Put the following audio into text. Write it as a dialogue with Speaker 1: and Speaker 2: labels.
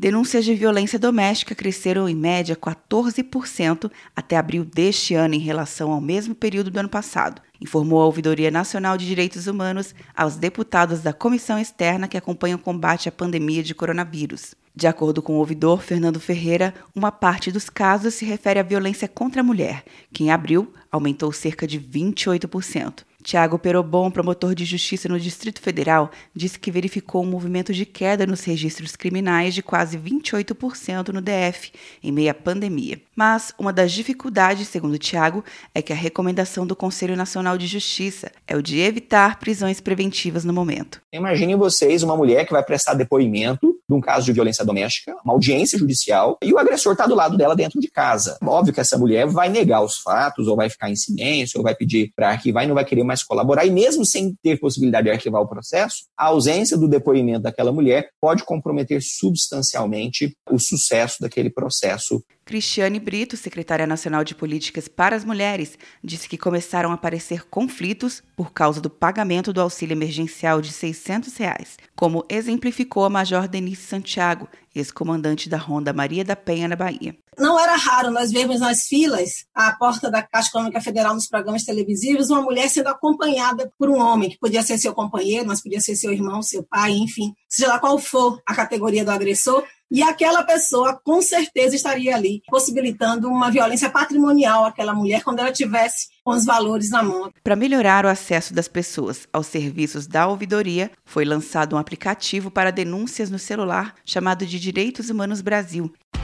Speaker 1: Denúncias de violência doméstica cresceram em média 14% até abril deste ano em relação ao mesmo período do ano passado, informou a Ouvidoria Nacional de Direitos Humanos aos deputados da comissão externa que acompanha o combate à pandemia de coronavírus. De acordo com o ouvidor Fernando Ferreira, uma parte dos casos se refere à violência contra a mulher, que em abril aumentou cerca de 28%. Tiago Perobon, promotor de justiça no Distrito Federal, disse que verificou um movimento de queda nos registros criminais de quase 28% no DF, em meio à pandemia. Mas uma das dificuldades, segundo Tiago, é que a recomendação do Conselho Nacional de Justiça é o de evitar prisões preventivas no momento.
Speaker 2: Imaginem vocês uma mulher que vai prestar depoimento de um caso de violência doméstica, uma audiência judicial, e o agressor está do lado dela dentro de casa. Óbvio que essa mulher vai negar os fatos, ou vai ficar em silêncio, ou vai pedir para arquivar e não vai querer mais colaborar. E mesmo sem ter possibilidade de arquivar o processo, a ausência do depoimento daquela mulher pode comprometer substancialmente o sucesso daquele processo
Speaker 1: Cristiane Brito, secretária nacional de Políticas para as Mulheres, disse que começaram a aparecer conflitos por causa do pagamento do auxílio emergencial de 600 reais, como exemplificou a Major Denise Santiago, ex-comandante da Ronda Maria da Penha, na Bahia.
Speaker 3: Não era raro nós vermos nas filas, à porta da Caixa Econômica Federal, nos programas televisivos, uma mulher sendo acompanhada por um homem, que podia ser seu companheiro, mas podia ser seu irmão, seu pai, enfim, seja lá qual for a categoria do agressor, e aquela pessoa com certeza estaria ali, possibilitando uma violência patrimonial àquela mulher quando ela tivesse com os valores na mão.
Speaker 1: Para melhorar o acesso das pessoas aos serviços da ouvidoria, foi lançado um aplicativo para denúncias no celular chamado de Direitos Humanos Brasil.